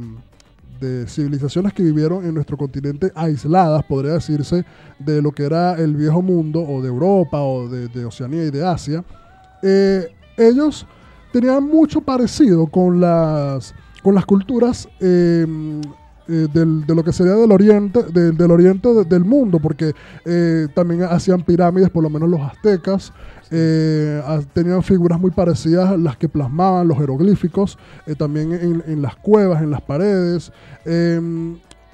de civilizaciones que vivieron en nuestro continente aisladas, podría decirse, de lo que era el viejo mundo, o de Europa, o de, Oceanía y de Asia, eh, ellos tenían mucho parecido con las, con las culturas eh, eh, del- de lo que sería del oriente, de- del oriente de- del mundo, porque eh, también hacían pirámides, por lo menos los aztecas, eh, tenían figuras muy parecidas a las que plasmaban los jeroglíficos, también en, en las cuevas, en las paredes.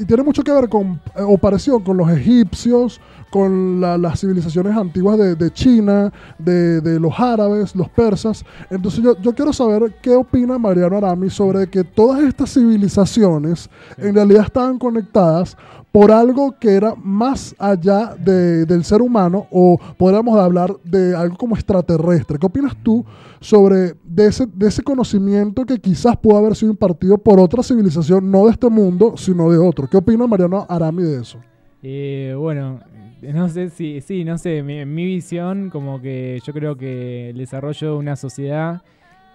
Y tiene mucho que ver con, eh, o parecido con los egipcios, con la- las civilizaciones antiguas de, de China, de, de los árabes, los persas. Entonces yo, yo quiero saber qué opina Mariano Arami sobre que todas estas civilizaciones Sí. en realidad estaban conectadas por algo que era más allá de- del ser humano o podríamos hablar de algo como extraterrestre. ¿Qué opinas tú sobre de ese, de ese conocimiento que quizás pudo haber sido impartido por otra civilización, no de este mundo, sino de otro? ¿Qué opina Mariano Arami de eso? Eh, bueno, no sé si, sí, no sé, mi, mi visión, como que yo creo que el desarrollo de una sociedad,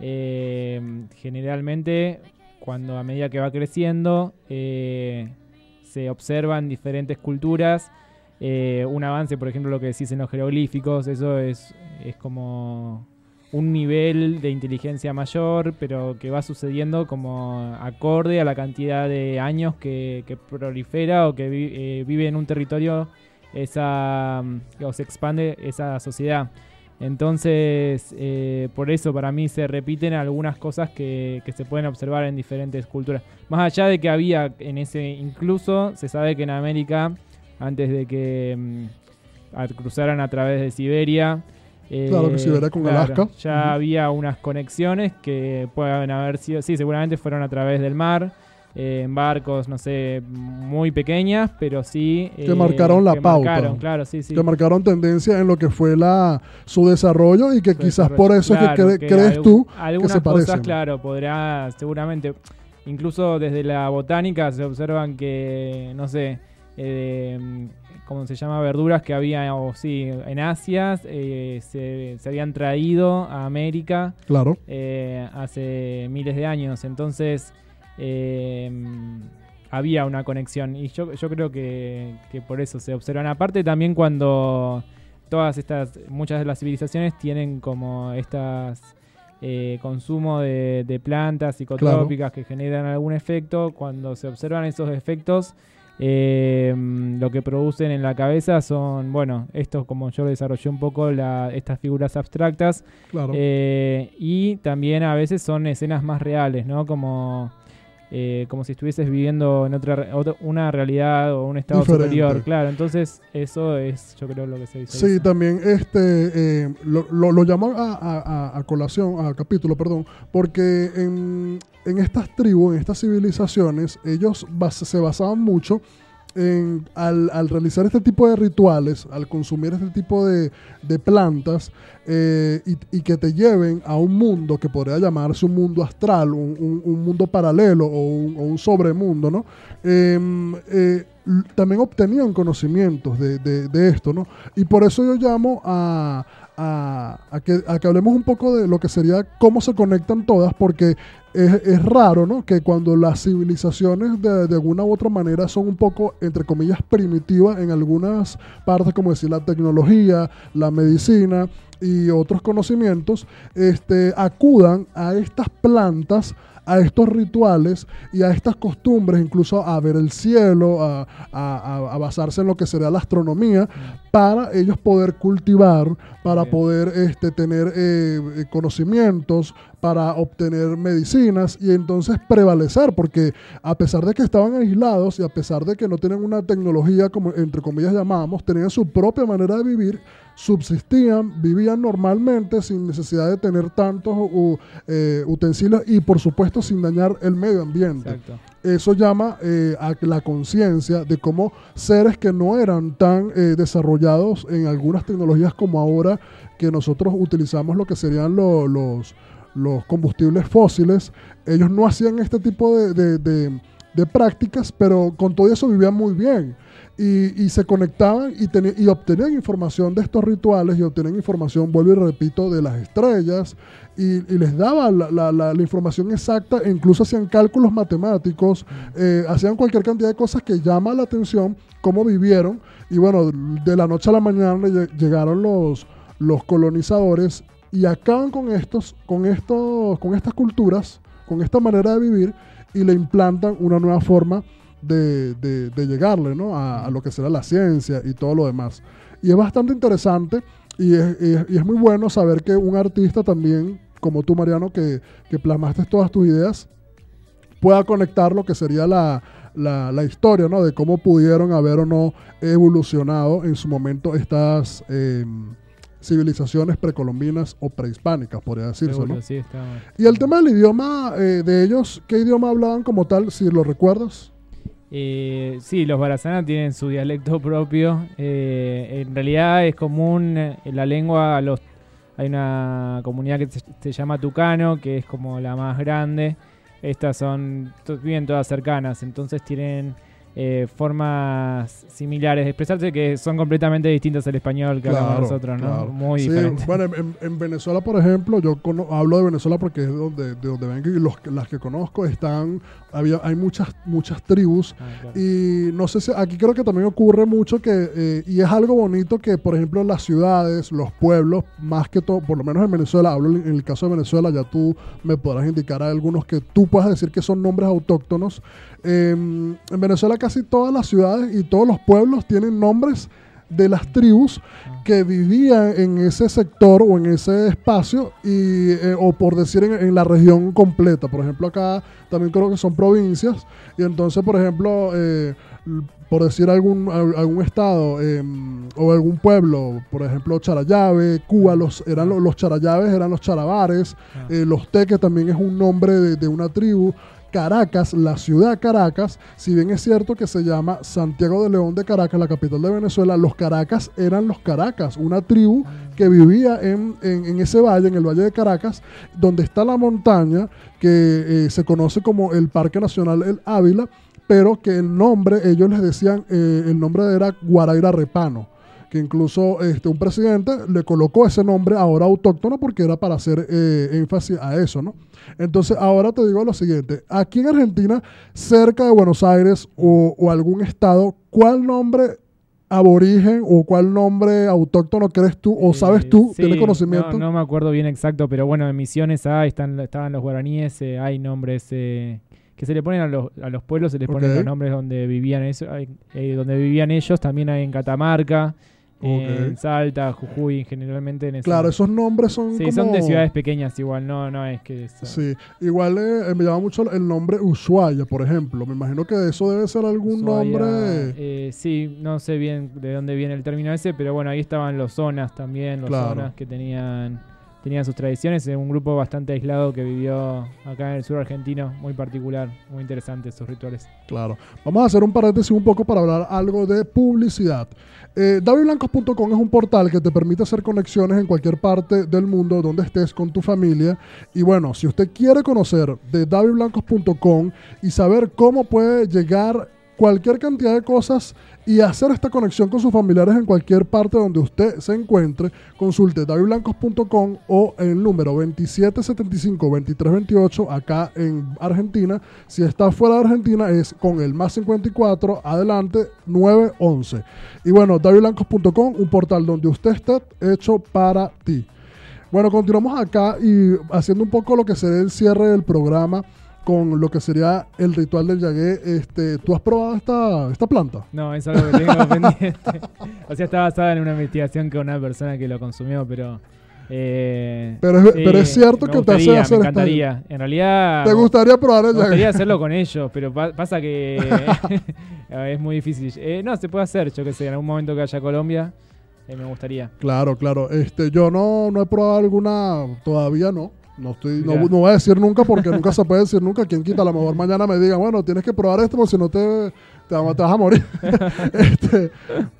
eh, generalmente, cuando a medida que va creciendo, eh, se observan diferentes culturas. eh, un avance, por ejemplo, lo que decís en los jeroglíficos, eso es, es como un nivel de inteligencia mayor, pero que va sucediendo como acorde a la cantidad de años que, que prolifera o que vi- eh, vive en un territorio esa mm, o se expande esa sociedad. Entonces, eh, por eso para mí se repiten algunas cosas que, que se pueden observar en diferentes culturas. Más allá de que había en ese, incluso se sabe que en América, antes de que mm, cruzaran a través de Siberia, eh, Claro, que Siberia con Alaska. Ya había unas conexiones que pueden haber sido, sí, seguramente fueron a través del mar, eh, en barcos, no sé, muy pequeñas, pero sí. Que marcaron la que pauta. marcaron, claro, sí, sí. que marcaron tendencia en lo que fue la su desarrollo y que Su quizás por eso es que Claro, cre- crees algu- tú algunas se cosas, parecen. claro, podrá, seguramente, incluso desde la botánica se observan que, no sé, eh, ¿cómo se llama? Verduras que había, o sí, en Asia eh, se, se habían traído a América claro eh, hace miles de años. Entonces eh, había una conexión y yo, yo creo que, que por eso se observan. Aparte también cuando todas estas, muchas de las civilizaciones tienen como estas eh, consumo de, de plantas psicotrópicas que generan algún efecto, cuando se observan esos efectos, eh, lo que producen en la cabeza son, bueno, esto como yo desarrollé un poco, la, estas figuras abstractas, claro eh, y también a veces son escenas más reales, ¿no? Como, eh, como si estuvieses viviendo en otra, otra- una realidad o un estado Diferente. superior. Claro, entonces eso es, yo creo, lo que se dice. Sí, también este eh, lo, lo, lo llamo a, a- a- a colación, a capítulo, perdón, porque en, en estas tribus, en estas civilizaciones, ellos bas- se basaban mucho en, al, al realizar este tipo de rituales, al consumir este tipo de, de plantas, eh, y, que te lleven a un mundo que podría llamarse un mundo astral, un, un- un mundo paralelo o un, sobremundo, ¿no? Em, eh, también obtenían conocimientos de, de- de esto, ¿no? Y por eso yo llamo a, a- que, hablemos un poco de lo que sería cómo se conectan todas, porque es, es raro, ¿no? Que cuando las civilizaciones de, de alguna u otra manera son un poco, entre comillas, primitivas en algunas partes, como decir la tecnología, la medicina y otros conocimientos, este, acudan a estas plantas a estos rituales y a estas costumbres, incluso a ver el cielo, a, a- a- a basarse en lo que sería la astronomía, para ellos poder cultivar, para Bien. poder este, tener eh, eh, conocimientos, para obtener medicinas y entonces prevalecer, porque a pesar de que estaban aislados y a pesar de que no tienen una tecnología, como entre comillas llamamos, tenían su propia manera de vivir, subsistían, vivían normalmente sin necesidad de tener tantos u- eh, utensilios y por supuesto sin dañar el medio ambiente. Exacto. Eso llama eh, a la conciencia de cómo seres que no eran tan eh, desarrollados en algunas tecnologías como ahora que nosotros utilizamos lo que serían lo- los, los combustibles fósiles, ellos no hacían este tipo de, de- de- de prácticas, pero con todo eso vivían muy bien. Y, y se conectaban y, y obtenían información de estos rituales y obtenían información, vuelvo y repito, de las estrellas y, y les daba la, la- la- la información exacta e incluso hacían cálculos matemáticos, eh, hacían cualquier cantidad de cosas que llama la atención cómo vivieron y bueno, de la noche a la mañana lle- llegaron los, los colonizadores y acaban con estos, con estos, con estas culturas, con esta manera de vivir y le implantan una nueva forma de, de- de llegarle ¿no? a, a lo que será la ciencia y todo lo demás. Y es bastante interesante y es, y es- y es muy bueno saber que un artista también, como tú Mariano, que, que plasmaste todas tus ideas, pueda conectar lo que sería la, la- la historia, ¿no? De cómo pudieron haber o no evolucionado en su momento estas eh, civilizaciones precolombinas o prehispánicas, podría decirse, Seguro, ¿no? sí, está- Y el tema del idioma eh, de ellos, ¿qué idioma hablaban como tal, si lo recuerdas? Eh, sí, los barazanas tienen su dialecto propio. Eh, en realidad es común eh, en la lengua. a Los, hay una comunidad que se, se llama Tucano, que es como la más grande. Estas son, viven todas cercanas, entonces tienen eh, formas similares de expresarse que son completamente distintas al español que hablamos nosotros, ¿no? claro. Muy Sí. Bueno, en, en Venezuela, por ejemplo, yo hablo de Venezuela porque es de donde, de donde vengo y los, las que conozco están, había, hay muchas, muchas tribus Ah, claro. y no sé si aquí creo que también ocurre mucho que, eh, y es algo bonito que, por ejemplo, las ciudades, los pueblos, más que todo, por lo menos en Venezuela, hablo en el caso de Venezuela, ya tú me podrás indicar algunos que tú puedas decir que son nombres autóctonos. Eh, en Venezuela casi todas las ciudades y todos los pueblos tienen nombres de las tribus que vivían en ese sector o en ese espacio y, eh, o por decir en, en la región completa. Por ejemplo, acá también creo que son provincias y entonces, por ejemplo, eh, por decir algún, al- algún estado eh, o algún pueblo, por ejemplo, Charayave, Cuba, los, eran lo- los Charayaves eran los Charabares, Ah. eh, los Teques también es un nombre de, de una tribu. Caracas, la ciudad Caracas, si bien es cierto que se llama Santiago de León de Caracas, la capital de Venezuela, los Caracas eran los Caracas, una tribu que vivía en, en- ese valle, en el Valle de Caracas, donde está la montaña que eh, se conoce como el Parque Nacional El Ávila, pero que el nombre, ellos les decían, eh, el nombre era Guaraira Repano que incluso este, un presidente le colocó ese nombre ahora autóctono porque era para hacer eh, énfasis a eso, ¿no? Entonces, ahora te digo lo siguiente, aquí en Argentina, cerca de Buenos Aires o, o algún estado, ¿cuál nombre aborigen o cuál nombre autóctono crees tú o sabes Eh, tú, sí, tienes conocimiento? No, no me acuerdo bien exacto, pero bueno, en Misiones hay, están, estaban los guaraníes, eh, hay nombres eh, que se le ponen a los, a los pueblos, se les ponen los nombres donde vivían eso, eh, donde vivían ellos, también hay en Catamarca, eh, en Salta, Jujuy, generalmente en Claro, esos nombres son Sí, como... son de ciudades pequeñas igual, no, no es que... Sí, igual eh, me llama mucho el nombre Ushuaia, por ejemplo. Me imagino que eso debe ser algún Ushuaia, nombre... eh, sí, no sé bien de dónde viene el término ese, pero bueno, ahí estaban los zonas también, los Claro. zonas que tenían tenían sus tradiciones, es un grupo bastante aislado que vivió acá en el sur argentino, muy particular, muy interesante sus rituales. Claro. Vamos a hacer un paréntesis un poco para hablar algo de publicidad. Eh, davidblancos.com es un portal que te permite hacer conexiones en cualquier parte del mundo donde estés con tu familia. Y bueno, si usted quiere conocer de davidblancos.com y saber cómo puede llegar cualquier cantidad de cosas y hacer esta conexión con sus familiares en cualquier parte donde usted se encuentre, consulte davidblancos.com o el número 2775-2328 acá en Argentina. Si está fuera de Argentina es con el más 54 adelante 911. Y bueno, davidblancos.com, un portal donde usted está hecho para ti. Bueno, continuamos acá y haciendo un poco lo que sería el cierre del programa con lo que sería el ritual del yagué. Este, ¿Tú has probado esta, esta planta? No, es algo que tengo pendiente. O sea, está basada en una investigación con una persona que lo consumió, pero... eh, Pero es- pero es cierto me que te hace gustaría, hacer Me esta- encantaría. En realidad... ¿Te gustaría probar el Me gustaría hacerlo con ellos, pero pa- pasa que es muy difícil. Eh, no, se puede hacer, yo que sé, en algún momento que haya Colombia, eh, me gustaría. Claro, claro. Este, yo no, no he probado alguna, todavía no. No, estoy, no, no voy a decir nunca porque nunca se puede decir nunca. Quien quita, a lo mejor mañana me digan, bueno, tienes que probar esto porque si no te, te, vas- te vas a morir. Este,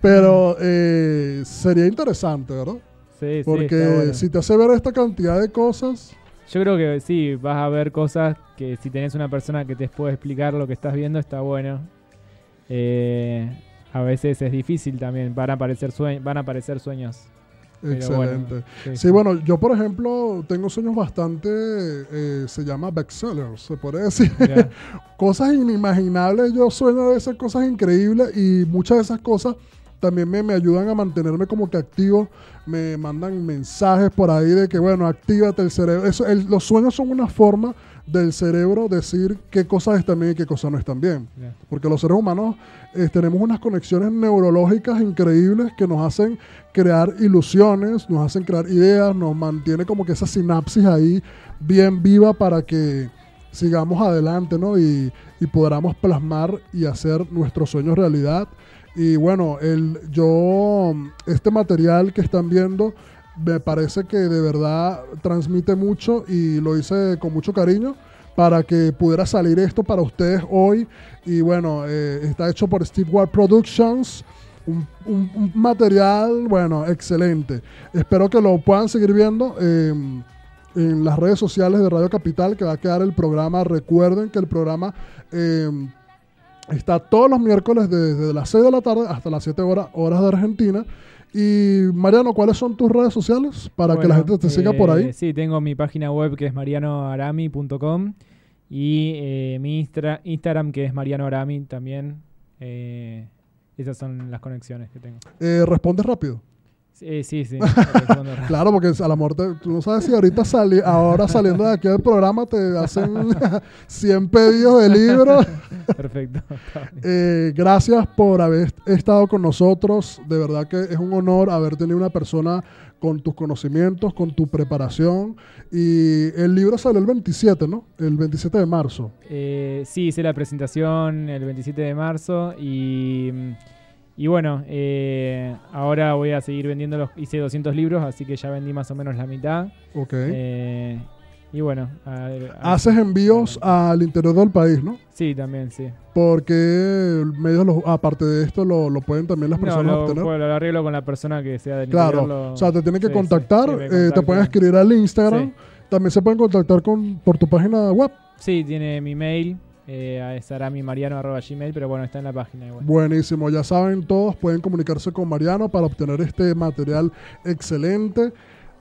pero eh, sería interesante, ¿verdad? Sí, sí, Porque está bueno. si te hace ver esta cantidad de cosas, Yo creo que sí, vas a ver cosas que si tenés una persona que te puede explicar lo que estás viendo, está bueno. Eh, a veces es difícil también, van a aparecer, sue- van a aparecer sueños. Excelente. bueno, sí, Sí, bueno, yo por ejemplo tengo sueños bastante, eh, se llama bestsellers, se puede decir. cosas inimaginables. Yo sueño de esas cosas increíbles y muchas de esas cosas también me, me ayudan a mantenerme como que activo. Me mandan mensajes por ahí de que, bueno, actívate el cerebro. Eso, el- los sueños son una forma del cerebro decir qué cosas están bien y qué cosas no están bien. Porque los seres humanos eh, tenemos unas conexiones neurológicas increíbles que nos hacen crear ilusiones, nos hacen crear ideas, nos mantiene como que esa sinapsis ahí bien viva para que sigamos adelante, ¿no? Y, y podamos plasmar y hacer nuestros sueños realidad. Y bueno, el, yo, este material que están viendo, me parece que de verdad transmite mucho y lo hice con mucho cariño para que pudiera salir esto para ustedes hoy. Y bueno, eh, está hecho por Steve Ward Productions. Un, material, bueno, excelente. Espero que lo puedan seguir viendo eh, en las redes sociales de Radio Capital, que va a quedar el programa. Recuerden que el programa eh, Está todos los miércoles desde las 6 de la tarde hasta las 7 horas, horas de Argentina. Y Mariano, ¿cuáles son tus redes sociales para que la gente te siga por eh, ahí? Sí, tengo mi página web que es marianoarami.com y eh, mi Instra- Instagram que es marianoarami también. eh, esas son las conexiones que tengo. Eh, ¿Respondes rápido? Sí, sí, sí. rápido. Claro, porque a la muerte, tú no sabes si ahorita sali ahora saliendo de aquí del programa te hacen 100 pedidos de libros. Perfecto. Eh, gracias por haber estado con nosotros. De verdad que es un honor haber tenido una persona con tus conocimientos, con tu preparación. Y el libro salió el 27, ¿no? El 27 de marzo. Eh, sí, hice la presentación el 27 de marzo y, y bueno, eh, ahora voy a seguir vendiendo los, hice 200 libros, así que ya vendí más o menos la mitad. Ok. Eh, y bueno, a- a- Haces envíos al interior del país, ¿no? Sí, también, sí. Porque medios, los- aparte de esto, lo, lo pueden también las No, personas lo, obtener. lo arreglo con la persona que sea del Claro, interior, lo- o sea, te tienen que sí, contactar, sí, eh, te pueden escribir al Instagram, también se pueden contactar con, por tu página web. Sí, tiene mi mail, eh, es aramimariano.gmail, pero bueno, está en la página igual. Buenísimo, ya saben todos, pueden comunicarse con Mariano para obtener este material excelente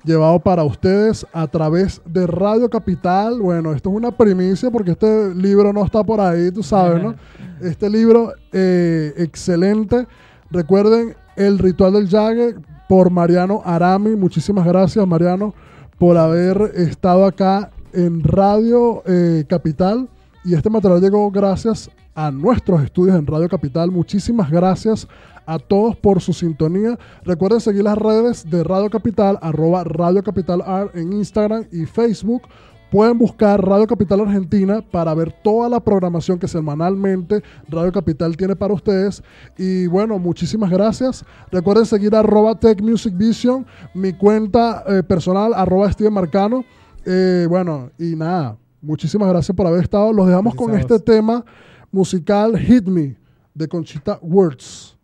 llevado para ustedes a través de Radio Capital. Bueno, esto es una primicia porque este libro no está por ahí, tú sabes, ¿no? Este libro eh, excelente. Recuerden El Ritual del Yague por Mariano Arami. Muchísimas gracias, Mariano, por haber estado acá en Radio eh, Capital. Y este material llegó gracias a nuestros estudios en Radio Capital. Muchísimas gracias a todos por su sintonía. Recuerden seguir las redes de Radio Capital, arroba Radio Capital Art en Instagram y Facebook. Pueden buscar Radio Capital Argentina para ver toda la programación que semanalmente Radio Capital tiene para ustedes. Y bueno, muchísimas gracias. Recuerden seguir arroba Tech Music Vision, mi cuenta eh, personal, arroba Steven Marcano. Eh, bueno, y nada, Muchísimas gracias por haber estado. Los dejamos gracias con este tema musical Hit Me de Conchita Words.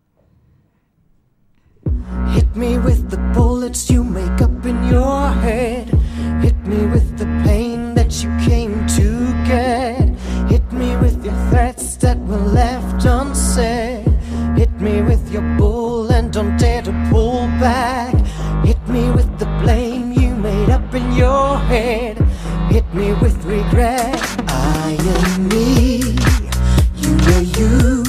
Hit me with the bullets you make up in your head. Hit me with the pain that you came to get. Hit me with your threats that were left unsaid. Hit me with your bull and don't dare to pull back. Hit me with the blame you made up in your head hit me with regret. I am me, you are you.